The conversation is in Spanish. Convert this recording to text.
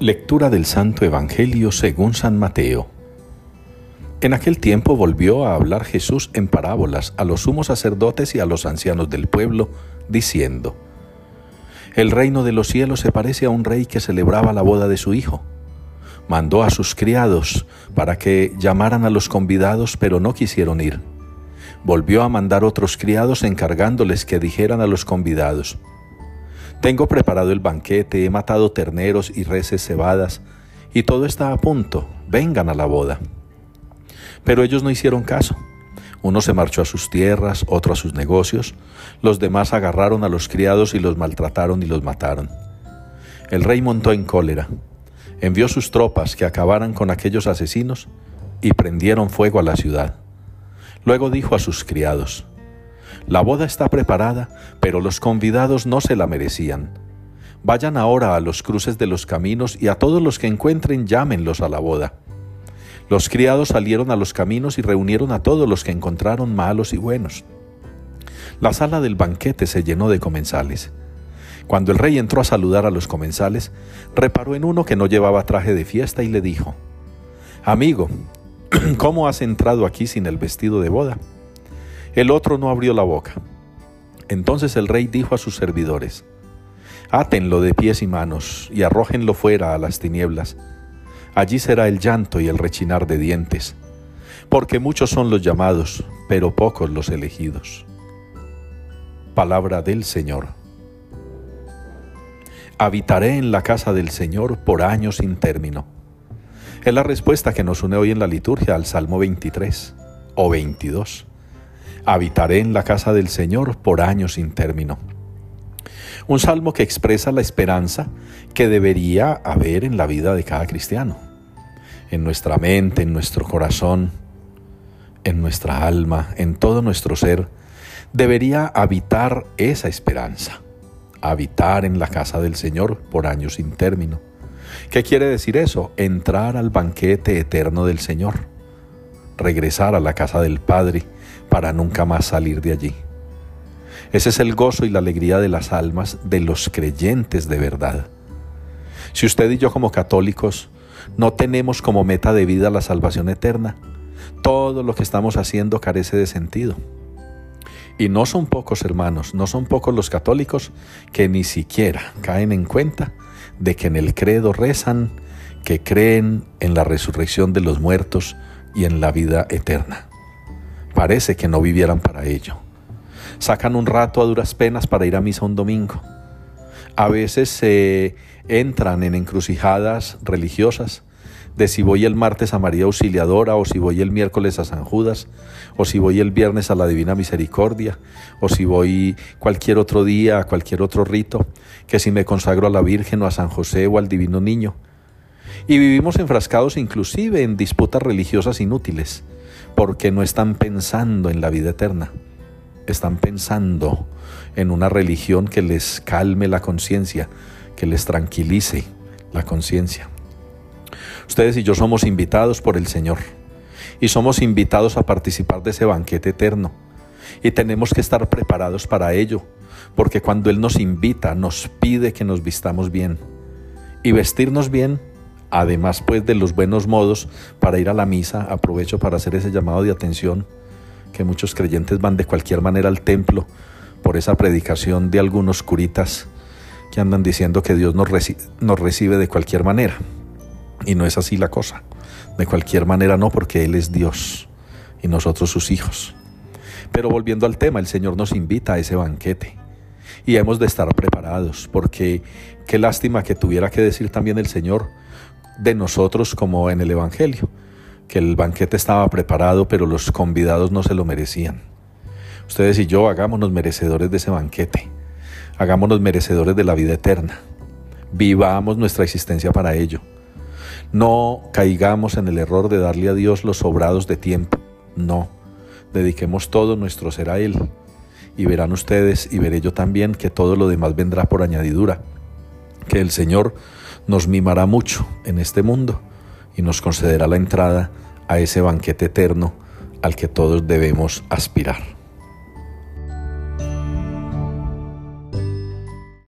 Lectura del Santo Evangelio según San Mateo. En aquel tiempo volvió a hablar Jesús en parábolas a los sumos sacerdotes y a los ancianos del pueblo, diciendo, El reino de los cielos se parece a un rey que celebraba la boda de su hijo. Mandó a sus criados para que llamaran a los convidados, pero no quisieron ir. Volvió a mandar otros criados encargándoles que dijeran a los convidados, tengo preparado el banquete, he matado terneros y reses cebadas, y todo está a punto, vengan a la boda. Pero ellos no hicieron caso. Uno se marchó a sus tierras, otro a sus negocios, los demás agarraron a los criados y los maltrataron y los mataron. El rey montó en cólera, envió sus tropas que acabaran con aquellos asesinos y prendieron fuego a la ciudad. Luego dijo a sus criados, la boda está preparada, pero los convidados no se la merecían. Vayan ahora a los cruces de los caminos y a todos los que encuentren llámenlos a la boda. Los criados salieron a los caminos y reunieron a todos los que encontraron malos y buenos. La sala del banquete se llenó de comensales. Cuando el rey entró a saludar a los comensales, reparó en uno que no llevaba traje de fiesta y le dijo, Amigo, ¿cómo has entrado aquí sin el vestido de boda? El otro no abrió la boca. Entonces el rey dijo a sus servidores, Átenlo de pies y manos y arrójenlo fuera a las tinieblas. Allí será el llanto y el rechinar de dientes, porque muchos son los llamados, pero pocos los elegidos. Palabra del Señor. Habitaré en la casa del Señor por años sin término. Es la respuesta que nos une hoy en la liturgia al Salmo 23 o 22 habitaré en la casa del Señor por años sin término. Un salmo que expresa la esperanza que debería haber en la vida de cada cristiano, en nuestra mente, en nuestro corazón, en nuestra alma, en todo nuestro ser, debería habitar esa esperanza, habitar en la casa del Señor por años sin término. ¿Qué quiere decir eso? Entrar al banquete eterno del Señor, regresar a la casa del Padre, para nunca más salir de allí. Ese es el gozo y la alegría de las almas de los creyentes de verdad. Si usted y yo como católicos no tenemos como meta de vida la salvación eterna, todo lo que estamos haciendo carece de sentido. Y no son pocos hermanos, no son pocos los católicos que ni siquiera caen en cuenta de que en el credo rezan que creen en la resurrección de los muertos y en la vida eterna. Parece que no vivieran para ello. Sacan un rato a duras penas para ir a misa un domingo. A veces se entran en encrucijadas religiosas de si voy el martes a María Auxiliadora o si voy el miércoles a San Judas o si voy el viernes a la Divina Misericordia o si voy cualquier otro día a cualquier otro rito, que si me consagro a la Virgen o a San José o al Divino Niño. Y vivimos enfrascados inclusive en disputas religiosas inútiles porque no están pensando en la vida eterna, están pensando en una religión que les calme la conciencia, que les tranquilice la conciencia. Ustedes y yo somos invitados por el Señor y somos invitados a participar de ese banquete eterno. Y tenemos que estar preparados para ello, porque cuando Él nos invita, nos pide que nos vistamos bien. Y vestirnos bien además pues de los buenos modos para ir a la misa, aprovecho para hacer ese llamado de atención, que muchos creyentes van de cualquier manera al templo por esa predicación de algunos curitas que andan diciendo que Dios nos, recibe de cualquier manera. Y no es así la cosa. De cualquier manera no, porque Él es Dios y nosotros sus hijos. Pero volviendo al tema, el Señor nos invita a ese banquete y hemos de estar preparados, porque qué lástima que tuviera que decir también el Señor, de nosotros como en el Evangelio, que el banquete estaba preparado, pero los convidados no se lo merecían. Ustedes y yo hagámonos merecedores de ese banquete, hagámonos merecedores de la vida eterna, vivamos nuestra existencia para ello. No caigamos en el error de darle a Dios los sobrados de tiempo, no, dediquemos todo nuestro ser a Él. Y verán ustedes y veré yo también que todo lo demás vendrá por añadidura, que el Señor nos mimará mucho en este mundo y nos concederá la entrada a ese banquete eterno al que todos debemos aspirar.